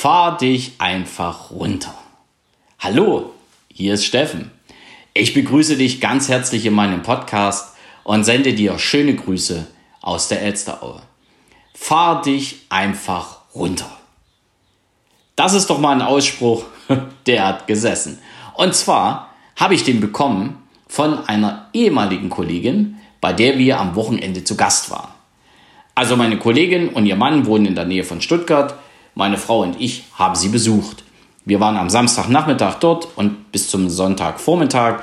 Fahr dich einfach runter. Hallo, hier ist Steffen. Ich begrüße dich ganz herzlich in meinem Podcast und sende dir schöne Grüße aus der Elsteraue. Fahr dich einfach runter. Das ist doch mal ein Ausspruch, der hat gesessen. Und zwar habe ich den bekommen von einer ehemaligen Kollegin, bei der wir am Wochenende zu Gast waren. Also meine Kollegin und ihr Mann wohnen in der Nähe von Stuttgart. Meine Frau und ich haben sie besucht. Wir waren am Samstagnachmittag dort und bis zum Sonntagvormittag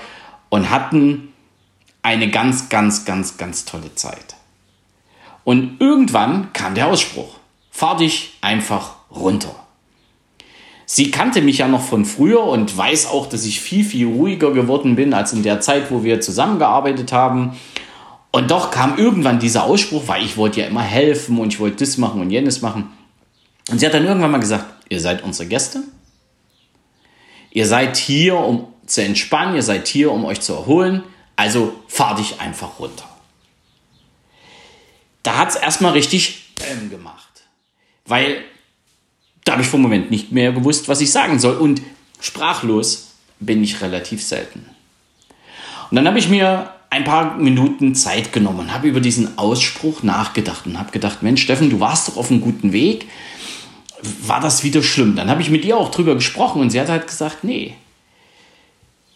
und hatten eine ganz, ganz, ganz, ganz tolle Zeit. Und irgendwann kam der Ausspruch, fahr dich einfach runter. Sie kannte mich ja noch von früher und weiß auch, dass ich viel, viel ruhiger geworden bin als in der Zeit, wo wir zusammengearbeitet haben. Und doch kam irgendwann dieser Ausspruch, weil ich wollte ja immer helfen und ich wollte das machen und jenes machen. Und sie hat dann irgendwann mal gesagt, ihr seid unsere Gäste. Ihr seid hier, um zu entspannen, ihr seid hier, um euch zu erholen. Also fahr dich einfach runter. Da hat es erstmal richtig ähm, gemacht. Weil da habe ich vom Moment nicht mehr gewusst, was ich sagen soll. Und sprachlos bin ich relativ selten. Und dann habe ich mir ein paar Minuten Zeit genommen und habe über diesen Ausspruch nachgedacht und habe gedacht, Mensch, Steffen, du warst doch auf einem guten Weg. War das wieder schlimm? Dann habe ich mit ihr auch drüber gesprochen und sie hat halt gesagt, nee.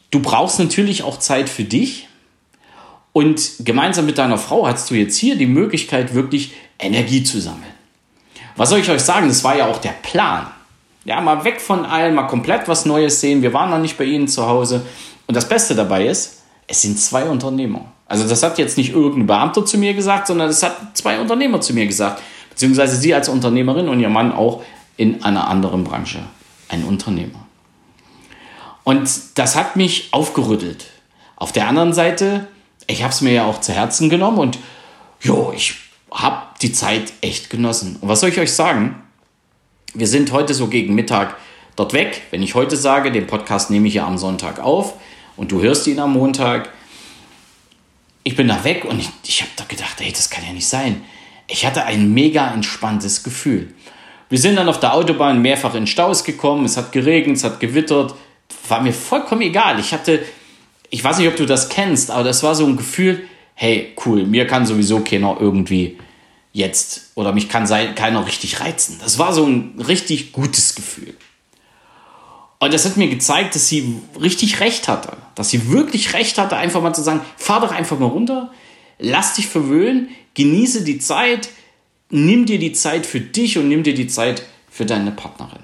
Du brauchst natürlich auch Zeit für dich. Und gemeinsam mit deiner Frau hast du jetzt hier die Möglichkeit, wirklich Energie zu sammeln. Was soll ich euch sagen? Das war ja auch der Plan. Ja, mal weg von allem, mal komplett was Neues sehen. Wir waren noch nicht bei Ihnen zu Hause. Und das Beste dabei ist, es sind zwei Unternehmer. Also das hat jetzt nicht irgendein Beamter zu mir gesagt, sondern es hat zwei Unternehmer zu mir gesagt. Beziehungsweise sie als Unternehmerin und ihr Mann auch in einer anderen Branche. Ein Unternehmer. Und das hat mich aufgerüttelt. Auf der anderen Seite, ich habe es mir ja auch zu Herzen genommen und jo, ich habe die Zeit echt genossen. Und was soll ich euch sagen? Wir sind heute so gegen Mittag dort weg. Wenn ich heute sage, den Podcast nehme ich ja am Sonntag auf und du hörst ihn am Montag. Ich bin da weg und ich, ich habe da gedacht, ey, das kann ja nicht sein. Ich hatte ein mega entspanntes Gefühl. Wir sind dann auf der Autobahn mehrfach in Staus gekommen. Es hat geregnet, es hat gewittert. War mir vollkommen egal. Ich hatte, ich weiß nicht, ob du das kennst, aber das war so ein Gefühl, hey, cool, mir kann sowieso keiner irgendwie jetzt oder mich kann keiner richtig reizen. Das war so ein richtig gutes Gefühl. Und das hat mir gezeigt, dass sie richtig recht hatte. Dass sie wirklich recht hatte, einfach mal zu sagen, fahr doch einfach mal runter, lass dich verwöhnen, genieße die Zeit, nimm dir die Zeit für dich und nimm dir die Zeit für deine Partnerin.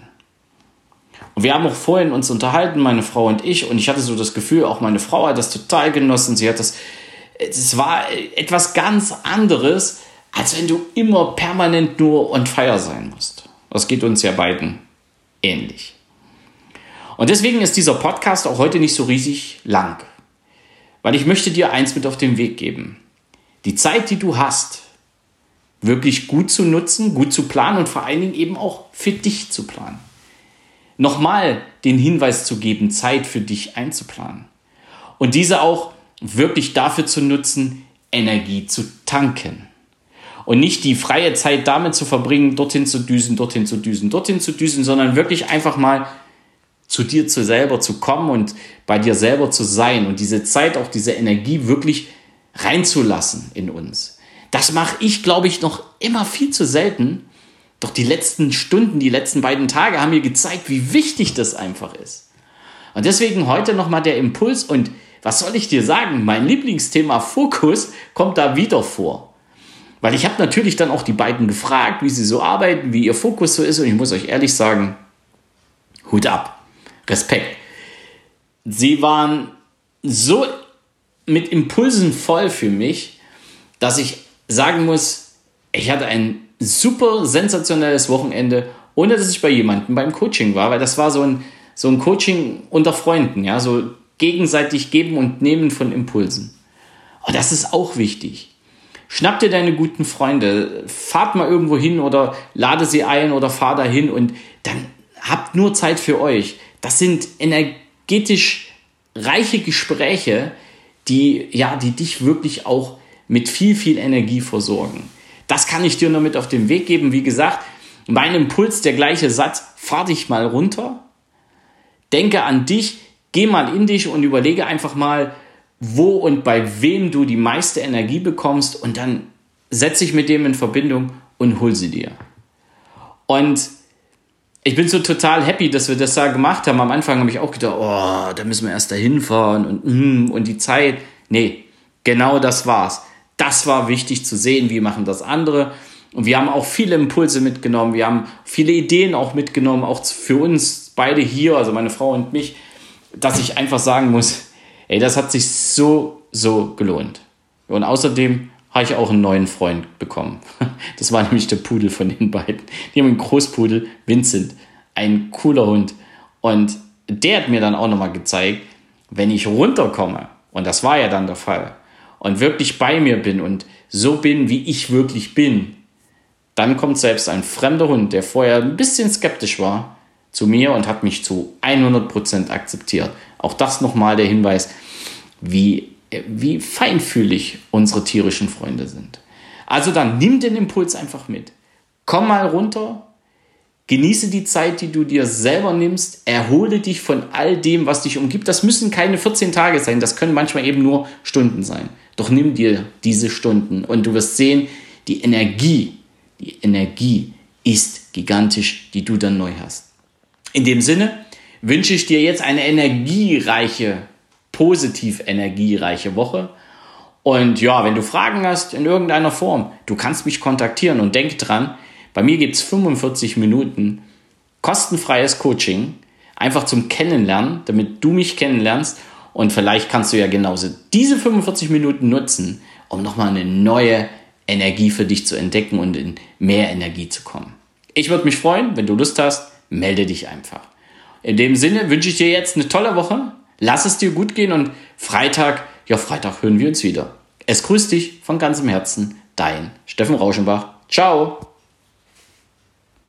Und wir haben auch vorhin uns unterhalten, meine Frau und ich, und ich hatte so das Gefühl, auch meine Frau hat das total genossen. Sie hat das, es war etwas ganz anderes, als wenn du immer permanent nur on fire sein musst. Das geht uns ja beiden ähnlich. Und deswegen ist dieser Podcast auch heute nicht so riesig lang. Weil ich möchte dir eins mit auf den Weg geben. Die Zeit, die du hast, wirklich gut zu nutzen, gut zu planen und vor allen Dingen eben auch für dich zu planen. Nochmal den Hinweis zu geben, Zeit für dich einzuplanen. Und diese auch wirklich dafür zu nutzen, Energie zu tanken. Und nicht die freie Zeit damit zu verbringen, dorthin zu düsen, dorthin zu düsen, dorthin zu düsen, sondern wirklich einfach mal zu dir zu selber zu kommen und bei dir selber zu sein und diese Zeit, auch diese Energie wirklich reinzulassen in uns. Das mache ich, glaube ich, noch immer viel zu selten. Doch die letzten Stunden, die letzten beiden Tage haben mir gezeigt, wie wichtig das einfach ist. Und deswegen heute nochmal der Impuls und was soll ich dir sagen? Mein Lieblingsthema Fokus kommt da wieder vor. Weil ich habe natürlich dann auch die beiden gefragt, wie sie so arbeiten, wie ihr Fokus so ist und ich muss euch ehrlich sagen, Hut ab. Respekt. Sie waren so mit Impulsen voll für mich, dass ich sagen muss, ich hatte ein super sensationelles Wochenende, ohne dass ich bei jemandem beim Coaching war, weil das war so ein, so ein Coaching unter Freunden, ja, so gegenseitig geben und nehmen von Impulsen. Und das ist auch wichtig. Schnapp dir deine guten Freunde, fahrt mal irgendwo hin oder lade sie ein oder fahr dahin und dann habt nur Zeit für euch. Das sind energetisch reiche Gespräche, die, ja, die dich wirklich auch mit viel, viel Energie versorgen. Das kann ich dir nur mit auf den Weg geben. Wie gesagt, Mein Impuls, der gleiche Satz, fahr dich mal runter, denke an dich, geh mal in dich und überlege einfach mal, wo und bei wem du die meiste Energie bekommst und dann setz dich mit dem in Verbindung und hol sie dir. Und ich bin so total happy, dass wir das da gemacht haben. Am Anfang habe ich auch gedacht, oh, da müssen wir erst dahin fahren und, mm, und die Zeit. Nee, genau das war's. Das war wichtig zu sehen, wie machen das andere. Und wir haben auch viele Impulse mitgenommen. Wir haben viele Ideen auch mitgenommen, auch für uns beide hier, also meine Frau und mich, dass ich einfach sagen muss, ey, das hat sich so, so gelohnt. Und außerdem habe ich auch einen neuen Freund bekommen. Das war nämlich der Pudel von den beiden. Die haben einen Großpudel, Vincent, ein cooler Hund. Und der hat mir dann auch nochmal gezeigt, wenn ich runterkomme, und das war ja dann der Fall, und wirklich bei mir bin und so bin, wie ich wirklich bin, dann kommt selbst ein fremder Hund, der vorher ein bisschen skeptisch war, zu mir und hat mich zu 100% akzeptiert. Auch das nochmal der Hinweis, wie wie feinfühlig unsere tierischen Freunde sind. Also dann nimm den Impuls einfach mit. Komm mal runter, genieße die Zeit, die du dir selber nimmst, erhole dich von all dem, was dich umgibt. Das müssen keine 14 Tage sein, das können manchmal eben nur Stunden sein. Doch nimm dir diese Stunden und du wirst sehen, die Energie, die Energie ist gigantisch, die du dann neu hast. In dem Sinne wünsche ich dir jetzt eine energiereiche positiv energiereiche Woche. Und ja, wenn du Fragen hast in irgendeiner Form, du kannst mich kontaktieren und denk dran, bei mir gibt es 45 Minuten kostenfreies Coaching, einfach zum Kennenlernen, damit du mich kennenlernst und vielleicht kannst du ja genauso diese 45 Minuten nutzen, um nochmal eine neue Energie für dich zu entdecken und in mehr Energie zu kommen. Ich würde mich freuen, wenn du Lust hast, melde dich einfach. In dem Sinne wünsche ich dir jetzt eine tolle Woche. Lass es dir gut gehen und Freitag, ja, Freitag hören wir uns wieder. Es grüßt dich von ganzem Herzen, dein Steffen Rauschenbach. Ciao!